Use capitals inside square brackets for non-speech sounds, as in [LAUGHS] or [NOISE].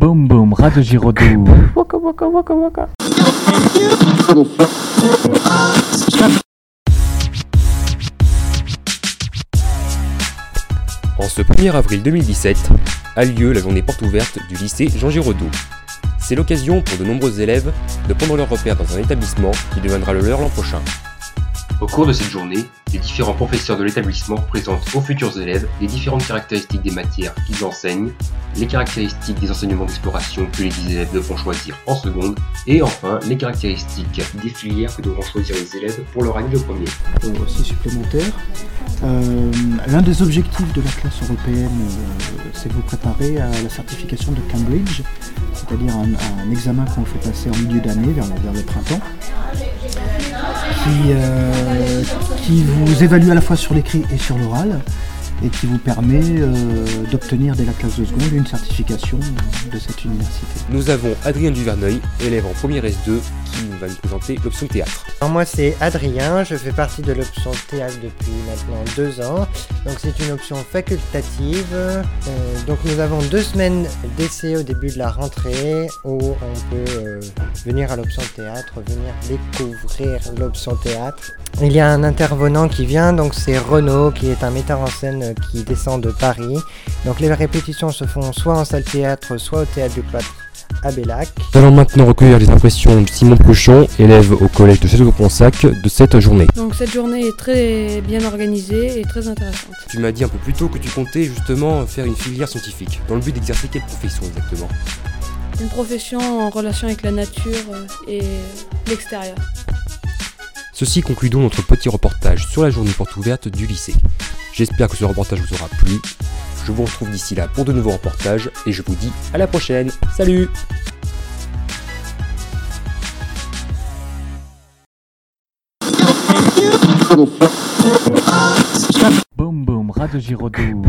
Boum boum, Radio Giraudoux. [LAUGHS] Waka waka waka waka. En ce 1er avril 2017 a lieu la journée porte ouverte du lycée Jean Giraudoux. C'est l'occasion pour de nombreux élèves de prendre leur repère dans un établissement qui deviendra le leur l'an prochain. Au cours de cette journée, les différents professeurs de l'établissement présentent aux futurs élèves les différentes caractéristiques des matières qu'ils enseignent, les caractéristiques des enseignements d'exploration que les élèves devront choisir en seconde, et enfin les caractéristiques des filières que devront choisir les élèves pour leur année de premier. supplémentaire. Euh, L'un des objectifs de la classe européenne, euh, c'est de vous préparer à la certification de Cambridge, c'est-à-dire un, examen qu'on fait passer en milieu d'année, vers, le printemps, euh, qui vous évalue à la fois sur l'écrit et sur l'oral et qui vous permet euh, d'obtenir dès la classe de seconde une certification de cette université. Nous avons Adrien Duverneuil, élève en première S2, qui va nous présenter l'option théâtre. Alors moi c'est Adrien, je fais partie de l'option théâtre depuis maintenant deux ans. Donc c'est une option facultative. Euh, donc nous avons deux semaines d'essai au début de la rentrée où on peut euh, venir à l'option théâtre, venir découvrir l'option théâtre. Il y a un intervenant qui vient, donc c'est Renaud qui est un metteur en scène qui descend de Paris. Donc les répétitions se font soit en salle théâtre, soit au théâtre du cloître à Bellac. Nous allons maintenant recueillir les impressions de Simon Pruchon, élève au collège de Château-Ponsac, de cette journée. Donc cette journée est très bien organisée et très intéressante. Tu m'as dit un peu plus tôt que tu comptais justement faire une filière scientifique, dans le but d'exercer quelle profession exactement? Une profession en relation avec la nature euh, et l'extérieur. Ceci conclut donc notre petit reportage sur la journée porte ouverte du lycée. J'espère que ce reportage vous aura plu. Je vous retrouve d'ici là pour de nouveaux reportages et je vous dis à la prochaine. Salut Boum boum, Giraudoux.